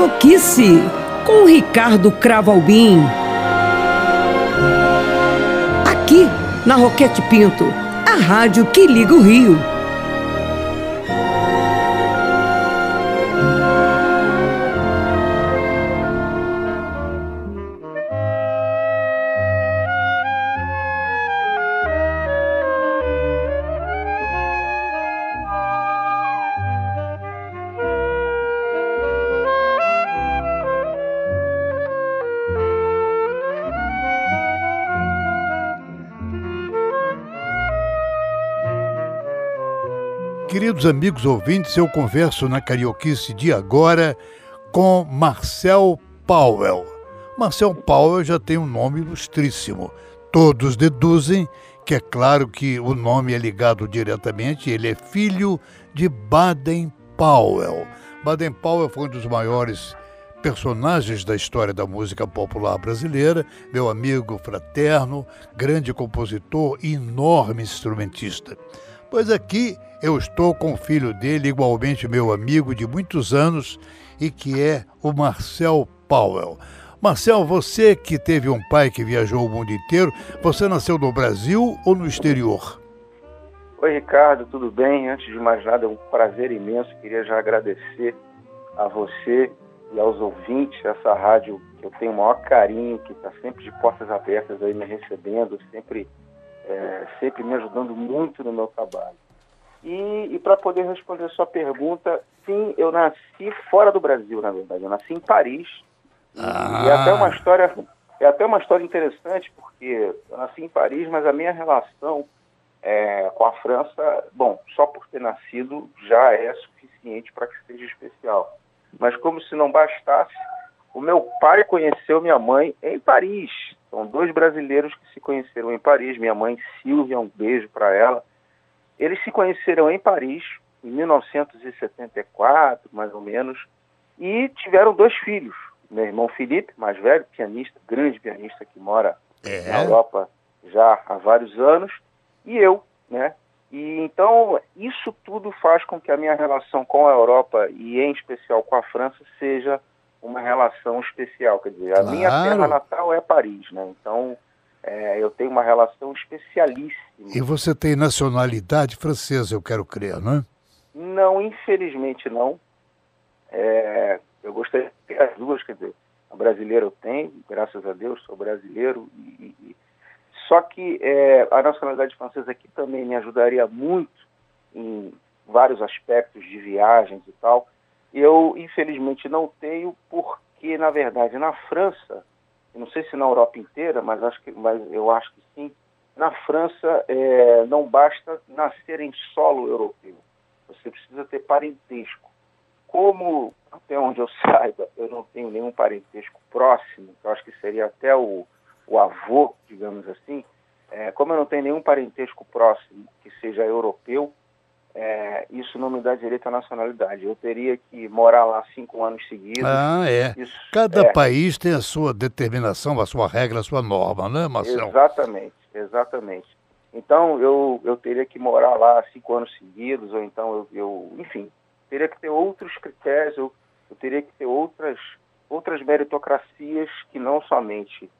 Carioquice com Ricardo Cravalbim. Aqui na Roquete Pinto, a rádio que liga o Rio. Queridos amigos ouvintes, eu converso na Carioquice de agora com Marcel Powell. Marcel Powell já tem um nome ilustríssimo. Todos deduzem que é claro que o nome é ligado diretamente, ele é filho de Baden Powell. Baden Powell foi um dos maiores personagens da história da música popular brasileira, meu amigo fraterno, grande compositor e enorme instrumentista. Pois aqui eu estou com o filho dele, igualmente meu amigo de muitos anos, e que é o Marcel Powell. Marcel, você que teve um pai que viajou o mundo inteiro, você nasceu no Brasil ou no exterior? Oi, Ricardo, tudo bem? Antes de mais nada, é um prazer imenso. Queria já agradecer a você e aos ouvintes dessa rádio que eu tenho o maior carinho, que está sempre de portas abertas aí me recebendo, sempre, é, sempre me ajudando muito no meu trabalho. E, e para poder responder a sua pergunta, sim, eu nasci fora do Brasil, na verdade. Eu nasci em Paris. Ah. E é até uma história, é até uma história interessante, porque eu nasci em Paris, mas a minha relação é, com a França, bom, só por ter nascido já é suficiente para que seja especial. Mas como se não bastasse, o meu pai conheceu minha mãe em Paris. São dois brasileiros que se conheceram em Paris. Minha mãe Silvia, um beijo para ela. Eles se conheceram em Paris, em 1974, mais ou menos, e tiveram dois filhos. Meu irmão Felipe, mais velho, pianista, grande pianista que mora é. na Europa já há vários anos, e eu, né? E então isso tudo faz com que a minha relação com a Europa e em especial com a França seja uma relação especial, quer dizer, a minha terra natal é Paris, né? Então é, eu tenho uma relação especialíssima. E você tem nacionalidade francesa, eu quero crer, não é? Não, infelizmente não. É, eu gostaria de ter as duas, quer dizer, a brasileira eu tenho, graças a Deus, sou brasileiro. E, e, só que é, a nacionalidade francesa aqui também me ajudaria muito em vários aspectos de viagens e tal. Eu, infelizmente, não tenho, porque, na verdade, na França, não sei se na Europa inteira, mas, acho que, mas eu acho que sim, na França é, não basta nascer em solo europeu, você precisa ter parentesco. Como, até onde eu saiba, eu não tenho nenhum parentesco próximo, eu acho que seria até o, o avô, digamos assim, é, como eu não tenho nenhum parentesco próximo que seja europeu, é, isso não me dá direito à nacionalidade. Eu teria que morar lá cinco anos seguidos. Ah, é. Isso, Cada é. país tem a sua determinação, a sua regra, a sua norma, né, Marcelo? Exatamente, exatamente. Então, eu, eu teria que morar lá cinco anos seguidos, ou então eu, eu enfim, teria que ter outros critérios, eu, eu teria que ter outras, outras meritocracias que não somente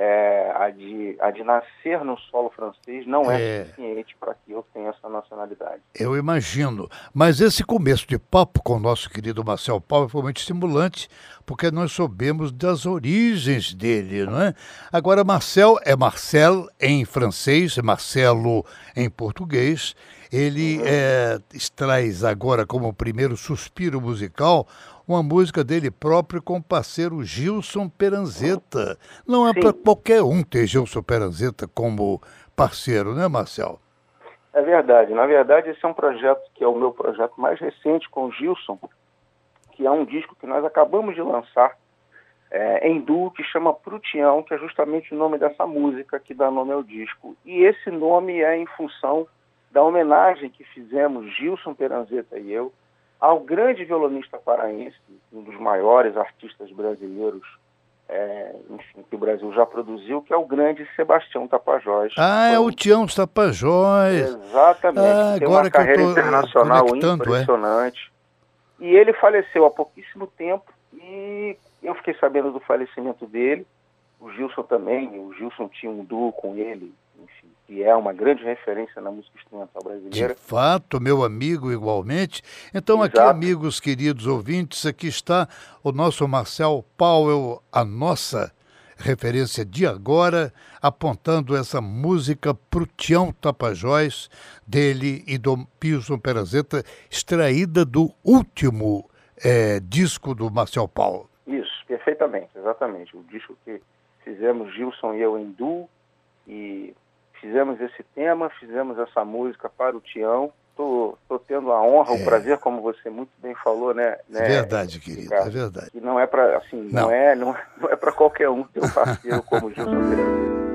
é, a, de, a de nascer no solo francês não é, é. suficiente para que eu tenha essa nacionalidade. Eu imagino. Mas esse começo de papo com o nosso querido Marcel Paulo foi muito estimulante, porque nós soubemos das origens dele, não é? Agora, Marcel é Marcel em francês, é Marcelo em português. Ele uhum. é, traz agora como primeiro suspiro musical uma música dele próprio com o parceiro Gilson Peranzeta. Não é para qualquer um ter Gilson Peranzeta como parceiro, né, Marcel? É verdade. Na verdade, esse é um projeto que é o meu projeto mais recente com o Gilson, que é um disco que nós acabamos de lançar é, em duo, que chama Prutião, que é justamente o nome dessa música que dá nome ao disco. E esse nome é em função da homenagem que fizemos, Gilson Peranzeta e eu, ao grande violonista paraense, um dos maiores artistas brasileiros é, enfim, que o Brasil já produziu, que é o grande Sebastião Tapajós. Ah, é o Tião Tapajós. Exatamente. Ah, Tem uma carreira internacional é. impressionante. E ele faleceu há pouquíssimo tempo e eu fiquei sabendo do falecimento dele. O Gilson também, o Gilson tinha um duo com ele, enfim, que é uma grande referência na música instrumental brasileira. De fato, meu amigo, igualmente. Então, Exato. aqui, amigos queridos ouvintes, aqui está o nosso Marcel Powell, a nossa referência de agora, apontando essa música pro Tião Tapajós, dele e do Pilson Perazeta, extraída do último é, disco do Marcel Paulo. Isso, perfeitamente, exatamente. O disco que fizemos, Gilson e eu, em duo, e fizemos esse tema, fizemos essa música para o Tião, tô, tô tendo a honra, é. o prazer, como você muito bem falou, né? né verdade, querido, é verdade. E não é para assim, não, não é, não, não é para qualquer um ter um parceiro como o Gilson Pereira.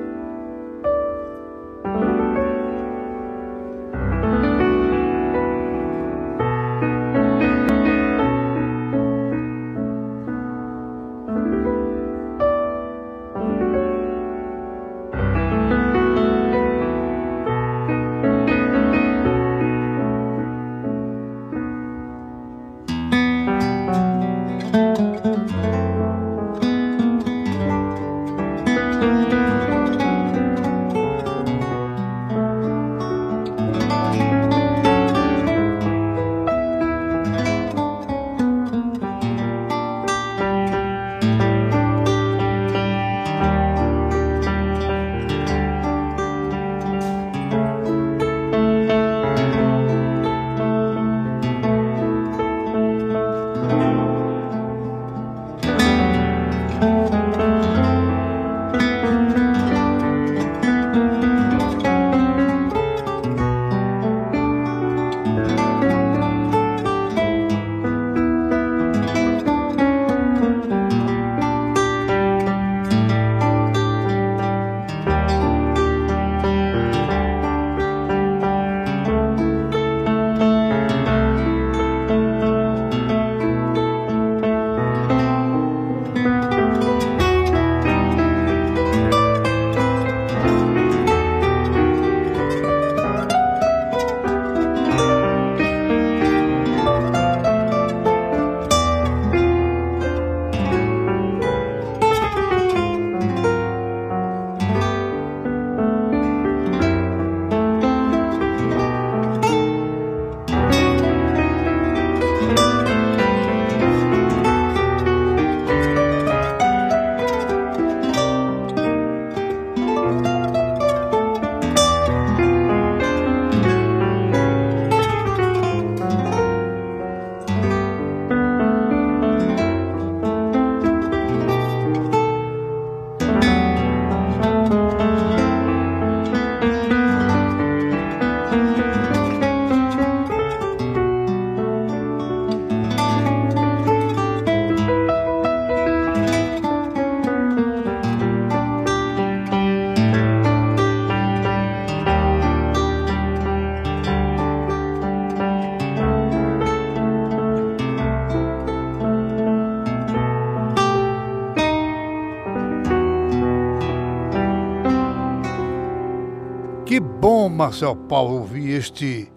Marcel Paulo ouvir este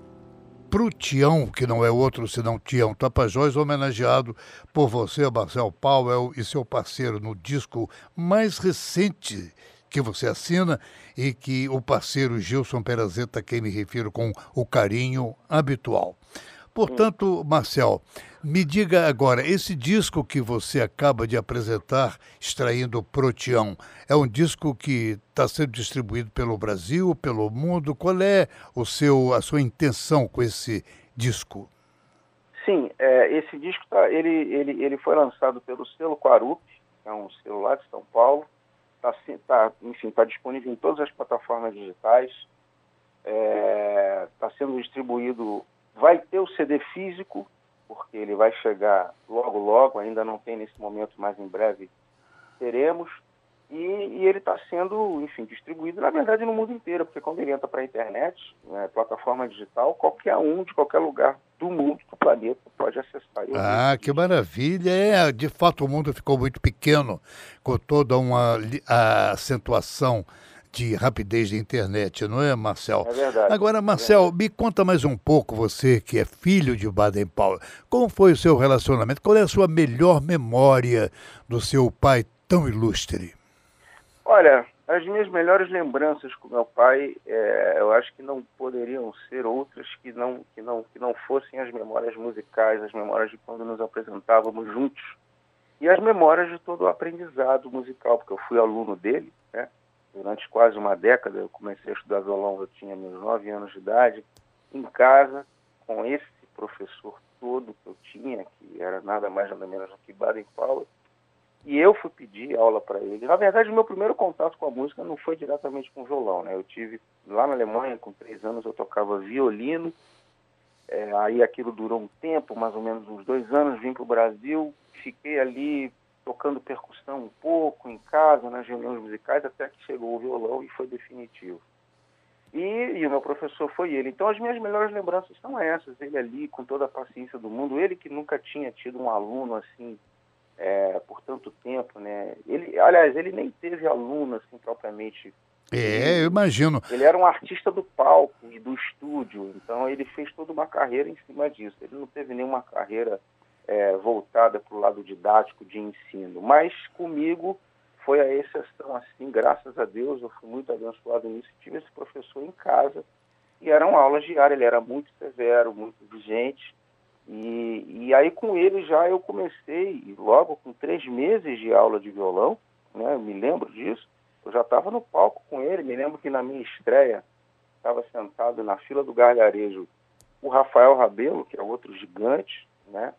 pro Tião, que não é outro senão Tião Tapajós, homenageado por você, Marcel Powell, e seu parceiro no disco mais recente que você assina e que o parceiro Gilson Perazeta, quem me refiro com o carinho habitual. Portanto, Marcel, me diga agora, esse disco que você acaba de apresentar, extraindo Proteão, é um disco que está sendo distribuído pelo Brasil, pelo mundo? Qual é o seu, a sua intenção com esse disco? Sim, é, esse disco tá, ele, ele, ele foi lançado pelo selo Quarup, é um celular de São Paulo. Tá, tá, enfim, está disponível em todas as plataformas digitais. Está é, tá sendo distribuído Vai ter o CD físico, porque ele vai chegar logo, logo, ainda não tem nesse momento, mas em breve teremos. E, e ele está sendo, enfim, distribuído, na verdade, no mundo inteiro, porque quando ele entra para a internet, né, plataforma digital, qualquer um de qualquer lugar do mundo, do planeta, pode acessar. Ah, que maravilha! É, de fato, o mundo ficou muito pequeno, com toda uma acentuação de rapidez de internet, não é, Marcel? É verdade. Agora, Marcel, é me conta mais um pouco, você que é filho de Baden Powell, como foi o seu relacionamento? Qual é a sua melhor memória do seu pai tão ilustre? Olha, as minhas melhores lembranças com meu pai, é, eu acho que não poderiam ser outras que não, que, não, que não fossem as memórias musicais, as memórias de quando nos apresentávamos juntos e as memórias de todo o aprendizado musical, porque eu fui aluno dele, né? Durante quase uma década, eu comecei a estudar violão, eu tinha meus nove anos de idade, em casa, com esse professor todo que eu tinha, que era nada mais nada menos do que Baden Powell, e eu fui pedir aula para ele. Na verdade, o meu primeiro contato com a música não foi diretamente com violão, né? Eu tive lá na Alemanha, com três anos, eu tocava violino, é, aí aquilo durou um tempo, mais ou menos uns dois anos, vim para o Brasil, fiquei ali tocando percussão um pouco em casa, nas reuniões musicais, até que chegou o violão e foi definitivo. E, e, o meu professor foi ele. Então as minhas melhores lembranças são essas, ele ali com toda a paciência do mundo, ele que nunca tinha tido um aluno assim é, por tanto tempo, né? Ele, aliás, ele nem teve aluno assim propriamente. É, eu imagino. Ele era um artista do palco e do estúdio, então ele fez toda uma carreira em cima disso. Ele não teve nenhuma carreira é, voltada para o lado didático de ensino. Mas comigo foi a exceção, assim, graças a Deus, eu fui muito abençoado nisso. Tive esse professor em casa e eram aulas diárias, ele era muito severo, muito exigente. E, e aí com ele já eu comecei, logo com três meses de aula de violão, né, eu me lembro disso, eu já estava no palco com ele, me lembro que na minha estreia estava sentado na fila do gargarejo o Rafael Rabelo, que é outro gigante, né,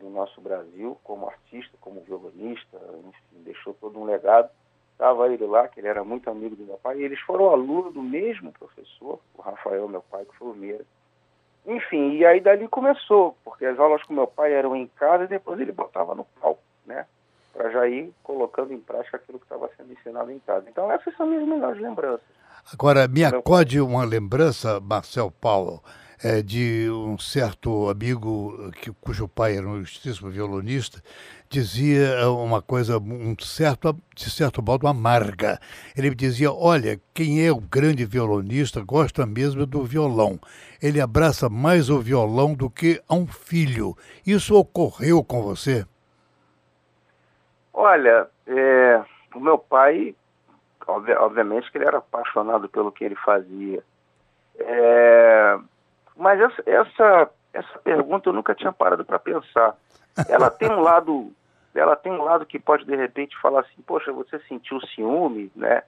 do nosso Brasil, como artista, como violonista, enfim, deixou todo um legado. Estava ele lá, que ele era muito amigo do meu pai, e eles foram alunos do mesmo professor, o Rafael, meu pai, que foi o Meira. Enfim, e aí dali começou, porque as aulas com meu pai eram em casa e depois ele botava no palco, né? Para já ir colocando em prática aquilo que estava sendo ensinado em casa. Então essas são minhas melhores lembranças. Agora, me acode uma lembrança, Marcel Paulo, é, de um certo amigo que, cujo pai era um ilustríssimo violonista, dizia uma coisa um certo, de certo modo amarga. Ele dizia: Olha, quem é o grande violonista gosta mesmo do violão. Ele abraça mais o violão do que a um filho. Isso ocorreu com você? Olha, é, o meu pai, obviamente que ele era apaixonado pelo que ele fazia. É, mas essa, essa, essa pergunta eu nunca tinha parado para pensar. Ela tem um lado, ela tem um lado que pode de repente falar assim, poxa, você sentiu ciúme, né?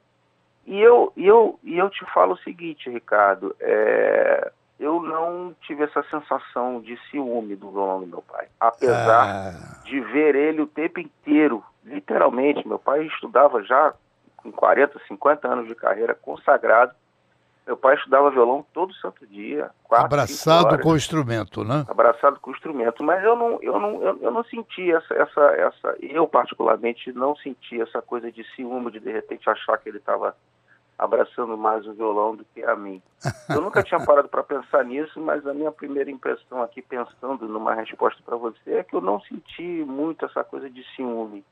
E eu, e eu, e eu te falo o seguinte, Ricardo, é, eu não tive essa sensação de ciúme do violão do meu pai, apesar ah. de ver ele o tempo inteiro, literalmente. Meu pai estudava já com 40, 50 anos de carreira, consagrado, meu pai estudava violão todo santo dia. Quatro, Abraçado com o instrumento, né? Abraçado com o instrumento. Mas eu não, eu não, eu, eu não senti essa, essa, essa. Eu, particularmente, não senti essa coisa de ciúme, de de repente achar que ele estava abraçando mais o violão do que a mim. Eu nunca tinha parado para pensar nisso, mas a minha primeira impressão aqui, pensando numa resposta para você, é que eu não senti muito essa coisa de ciúme.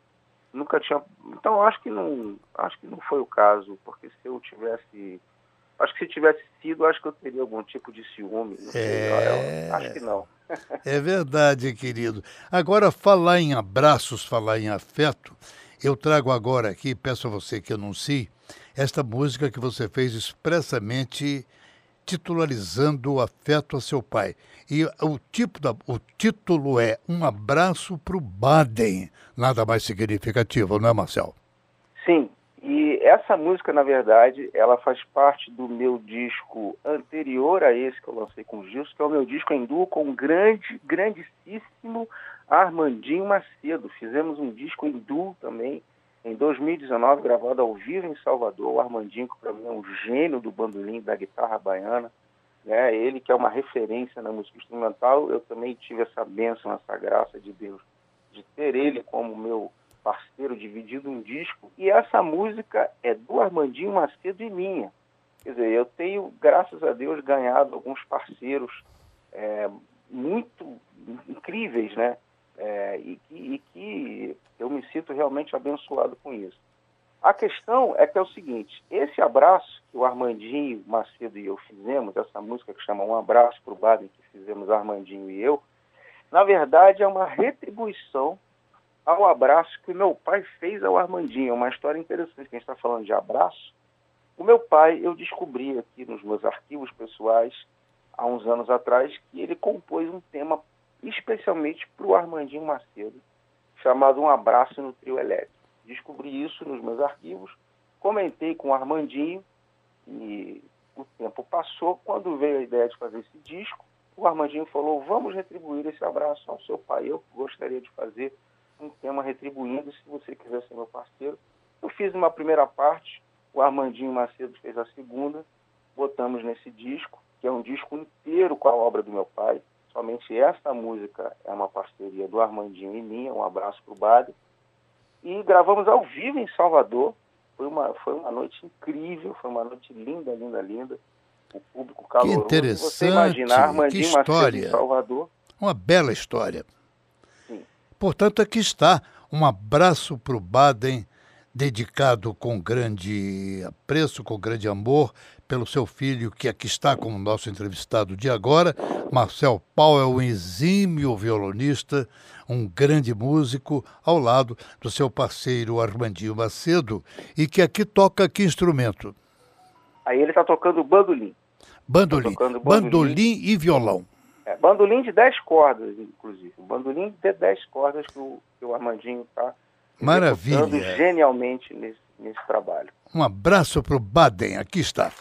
Nunca tinha. Então, acho que não, acho que não foi o caso, porque se eu tivesse Acho que se tivesse sido, acho que eu teria algum tipo de ciúme. É... acho que não. é verdade, querido. Agora, falar em abraços, falar em afeto, eu trago agora aqui, peço a você que anuncie, esta música que você fez expressamente titularizando o afeto a seu pai. E o, tipo da, o título é Um Abraço para o Baden. Nada mais significativo, não é, Marcel? Sim, e essa música, na verdade, ela faz parte do meu disco anterior a esse que eu lancei com o Gilson, que é o meu disco em duo com o grande, grandíssimo Armandinho Macedo. Fizemos um disco em duo também, em 2019, gravado ao vivo em Salvador. O Armandinho, que para mim é um gênio do bandolim, da guitarra baiana. Né? Ele que é uma referência na música instrumental. Eu também tive essa bênção, essa graça de Deus, de ter ele como meu parceiro dividido um disco, e essa música é do Armandinho Macedo e minha. Quer dizer, eu tenho, graças a Deus, ganhado alguns parceiros é, muito incríveis, né? É, e, e, que, eu me sinto realmente abençoado com isso. A questão é que é o seguinte, esse abraço que o Armandinho Macedo e eu fizemos, essa música que chama Um Abraço para o Baden, que fizemos Armandinho e eu, na verdade é uma retribuição ao abraço que meu pai fez ao Armandinho. É uma história interessante, que a gente está falando de abraço. O meu pai, eu descobri aqui nos meus arquivos pessoais, há uns anos atrás, que ele compôs um tema especialmente para o Armandinho Macedo, chamado Um Abraço no Trio Elétrico. Descobri isso nos meus arquivos, comentei com o Armandinho e o tempo passou. Quando veio a ideia de fazer esse disco, o Armandinho falou: Vamos retribuir esse abraço ao seu pai. Eu gostaria de fazer um tema retribuindo, se você quiser ser meu parceiro. Eu fiz uma primeira parte, o Armandinho Macedo fez a segunda, botamos nesse disco, que é um disco inteiro com a obra do meu pai. Somente esta música é uma parceria do Armandinho e minha, um abraço para o Bade. E gravamos ao vivo em Salvador. Foi uma, foi uma noite incrível, foi uma noite linda, linda, linda. O público caloroso. Que interessante, Você imaginar Armandinho que história. Macedo em Salvador. Uma bela história. Portanto, aqui está um abraço para o Baden, dedicado com grande apreço, com grande amor pelo seu filho, que aqui está como nosso entrevistado de agora, Marcel Paulo, é um exímio violonista, um grande músico, ao lado do seu parceiro Armandinho Macedo, e que aqui toca que instrumento? Aí ele está tocando bandolim. Bandolim. Tá bandolim. bandolim e violão. É, bandolim de 10 cordas, inclusive. Bandolim de 10 cordas que o, que o Armandinho está Maravilha. genialmente nesse, nesse trabalho. Um abraço para o Baden, aqui está.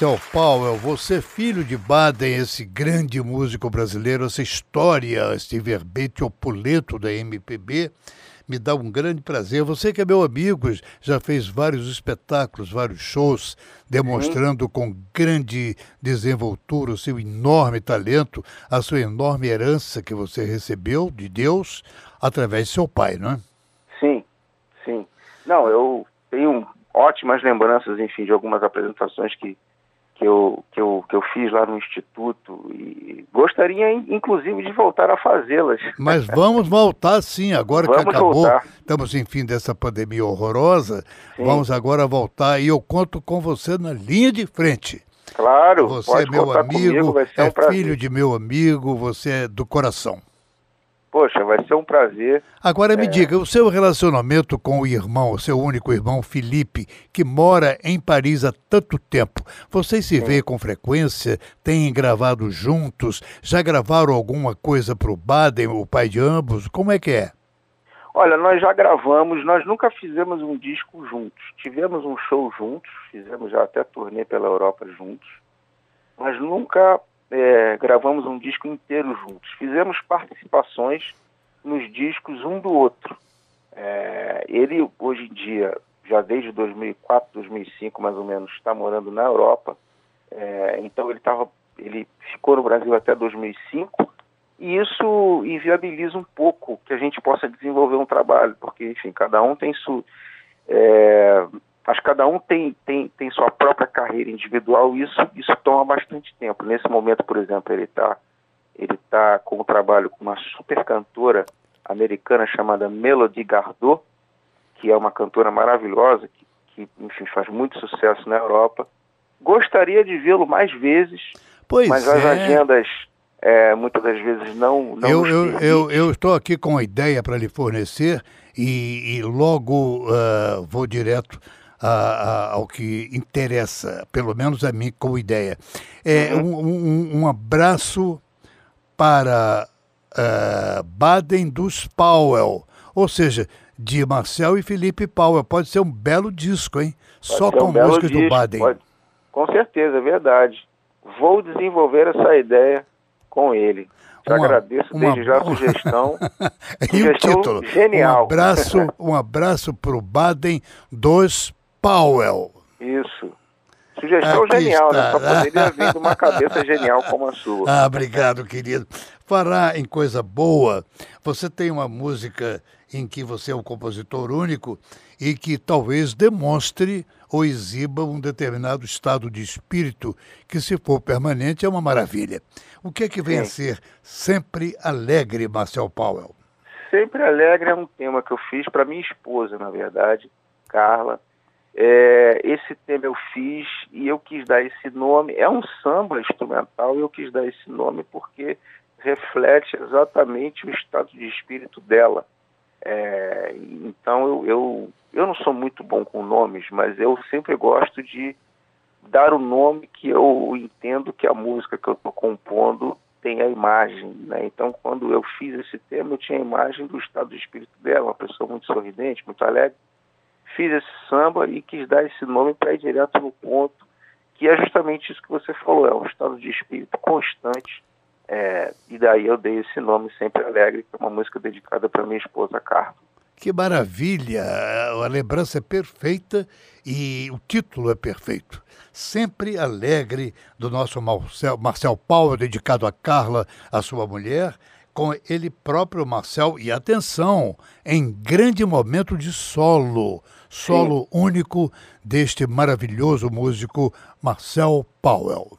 Marcel Powell, você filho de Baden, esse grande músico brasileiro, essa história, esse verbete opulento da MPB, me dá um grande prazer. Você que é meu amigo, já fez vários espetáculos, vários shows, demonstrando com grande desenvoltura o seu enorme talento, a sua enorme herança que você recebeu de Deus através de seu pai, não é? Sim, sim. Não, eu tenho ótimas lembranças, enfim, de algumas apresentações que, que, eu, que, eu, que eu fiz lá no Instituto e gostaria, inclusive, de voltar a fazê-las. Mas vamos voltar sim, agora vamos que acabou, voltar. estamos em fim dessa pandemia horrorosa, sim. vamos agora voltar e eu conto com você na linha de frente. Claro, você é meu amigo, comigo, é um filho de meu amigo, você é do coração. Poxa, vai ser um prazer. Agora me é... diga, o seu relacionamento com o irmão, o seu único irmão, Felipe, que mora em Paris há tanto tempo, vocês se veem com frequência? Têm gravado juntos? Já gravaram alguma coisa para o Baden, o pai de ambos? Como é que é? Olha, nós já gravamos, nós nunca fizemos um disco juntos. Tivemos um show juntos, fizemos já até turnê pela Europa juntos, mas nunca é, gravamos um disco inteiro juntos. Fizemos participações nos discos um do outro. É, ele, hoje em dia, já desde 2004, 2005, mais ou menos, está morando na Europa. É, então ele, tava, ele ficou no Brasil até 2005 e isso inviabiliza um pouco que a gente possa desenvolver um trabalho, porque, enfim, cada um tem sua... É, mas cada um tem, tem, tem sua própria carreira individual e isso, isso toma bastante tempo. Nesse momento, por exemplo, ele está ele tá com o trabalho com uma super cantora americana chamada Melody Gardot, que é uma cantora maravilhosa, que, que enfim, faz muito sucesso na Europa. Gostaria de vê-lo mais vezes, pois mas é. as agendas é, muitas das vezes não. não eu, eu, eu, eu, estou aqui com a ideia para lhe fornecer e, e logo uh, vou direto a, ao que interessa, pelo menos a mim como ideia. É uhum. um, um, um abraço para uh, Baden dos Powell, ou seja, de Marcel e Felipe Powell. Pode ser um belo disco, hein? Pode Só com um músicas disco, do Baden. Pode. Com certeza, é verdade. Vou desenvolver essa ideia com ele. Te uma, agradeço uma, desde já a sugestão. e sugestão o título? Genial. Um abraço, um abraço para o Baden dos Powell. Isso. Sugestão Aqui genial, né? está. né? Só poderia vir de uma cabeça genial como a sua. Ah, obrigado, querido. Falar em coisa boa, você tem uma música em que você é um compositor único e que talvez demonstre ou exiba um determinado estado de espírito que, se for permanente, é uma maravilha. O que é que vem Sim. a ser sempre alegre, Marcel Powell? Sempre alegre é um tema que eu fiz para minha esposa, na verdade, Carla é, esse tema eu fiz e eu quis dar esse nome. É um samba instrumental e eu quis dar esse nome porque reflete exatamente o estado de espírito dela. É, então eu, eu, eu não sou muito bom com nomes, mas eu sempre gosto de dar o nome que eu entendo que a música que eu estou compondo tem a imagem. Né? Então, quando eu fiz esse tema, eu tinha a imagem do estado de espírito dela, uma pessoa muito sorridente, muito alegre fiz esse samba e quis dar esse nome para ir direto no ponto, que é justamente isso que você falou, é um estado de espírito constante. É, e daí eu dei esse nome Sempre Alegre, que é uma música dedicada para minha esposa Carla. Que maravilha! A lembrança é perfeita e o título é perfeito. Sempre Alegre, do nosso Marcel, Marcel Paulo, dedicado a Carla, a sua mulher, com ele próprio, Marcel, e atenção, em grande momento de solo solo Sim. único deste maravilhoso músico Marcel Powell.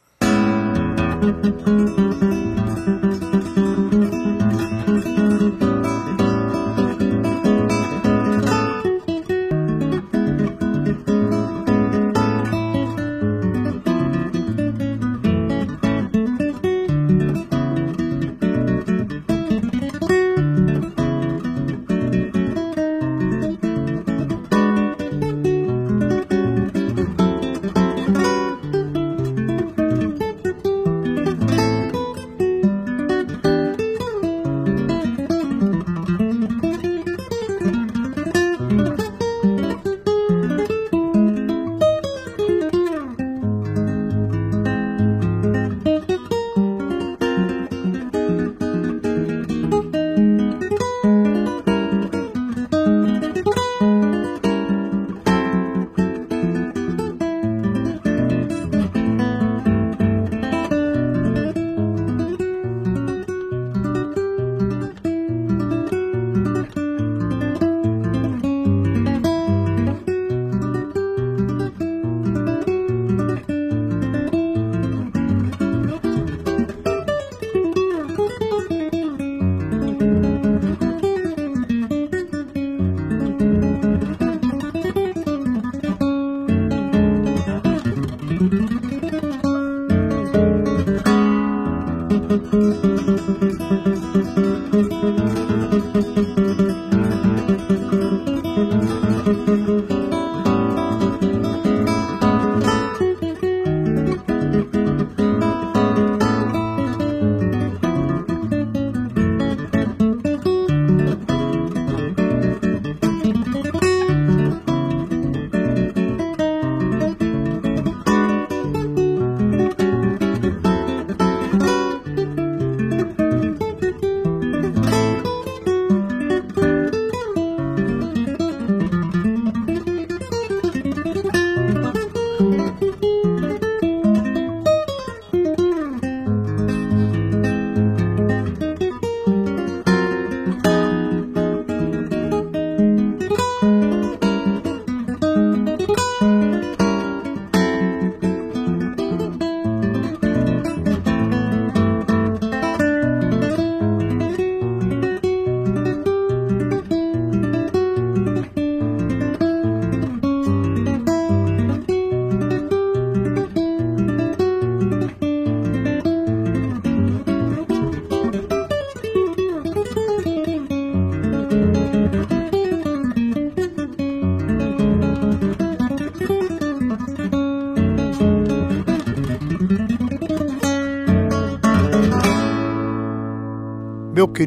Thank you.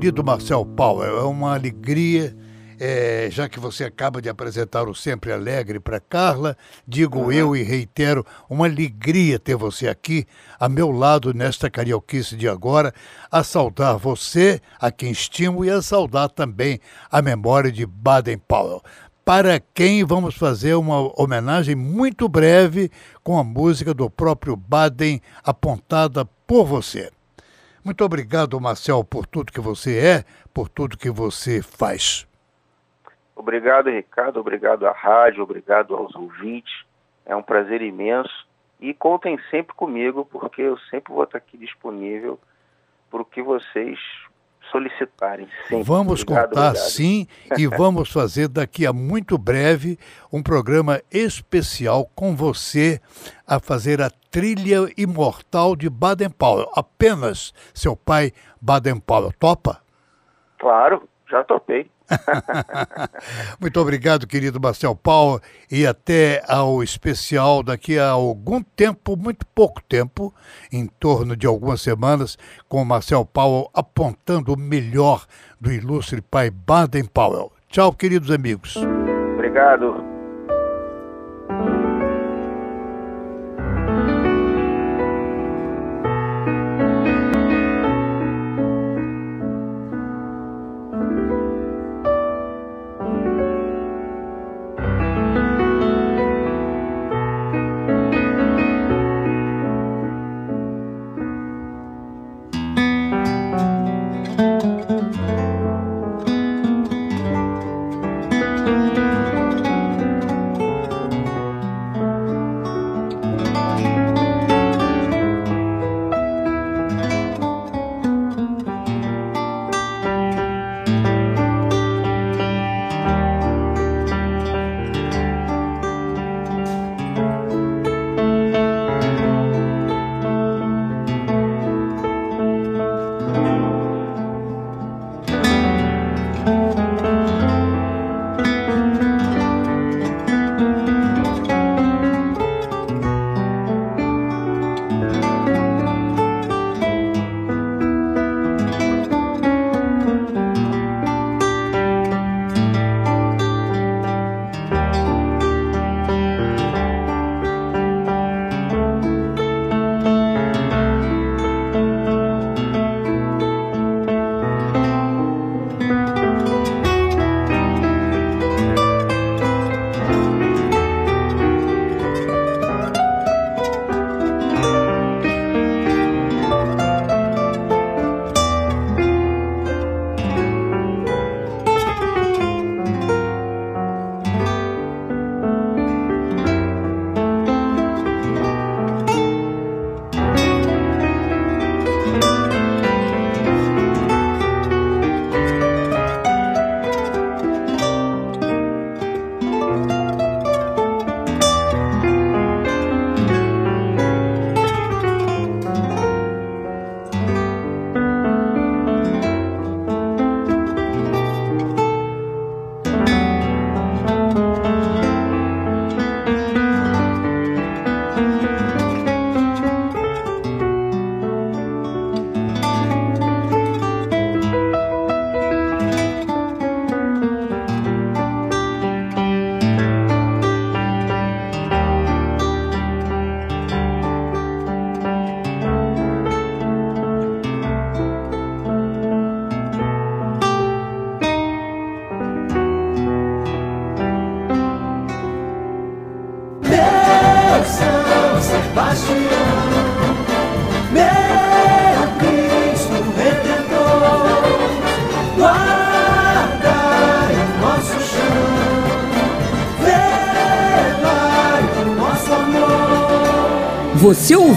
Querido Marcel Powell, é uma alegria, é, já que você acaba de apresentar o Sempre Alegre para Carla, digo uhum. eu e reitero, uma alegria ter você aqui, a meu lado, nesta carioquice de agora, a saudar você, a quem estimo, e a saudar também a memória de Baden Powell para quem vamos fazer uma homenagem muito breve com a música do próprio Baden apontada por você. Muito obrigado, Marcel, por tudo que você é, por tudo que você faz. Obrigado, Ricardo. Obrigado à rádio, obrigado aos ouvintes. É um prazer imenso. E contem sempre comigo, porque eu sempre vou estar aqui disponível para o que vocês solicitarem. Sempre. Vamos obrigado, contar obrigado. sim e vamos fazer daqui a muito breve um programa especial com você a fazer a trilha imortal de Baden-Powell. Apenas seu pai Baden-Powell. Topa? Claro, já topei. Muito obrigado, querido Marcel Paulo, e até ao especial daqui a algum tempo, muito pouco tempo, em torno de algumas semanas, com o Marcel Paulo apontando o melhor do ilustre pai Baden Powell. Tchau, queridos amigos. Obrigado.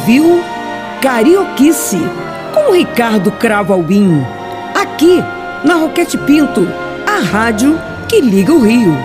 Ouviu Carioquice com Ricardo Cravo Albim, aqui na Roquete Pinto, a rádio que liga o Rio.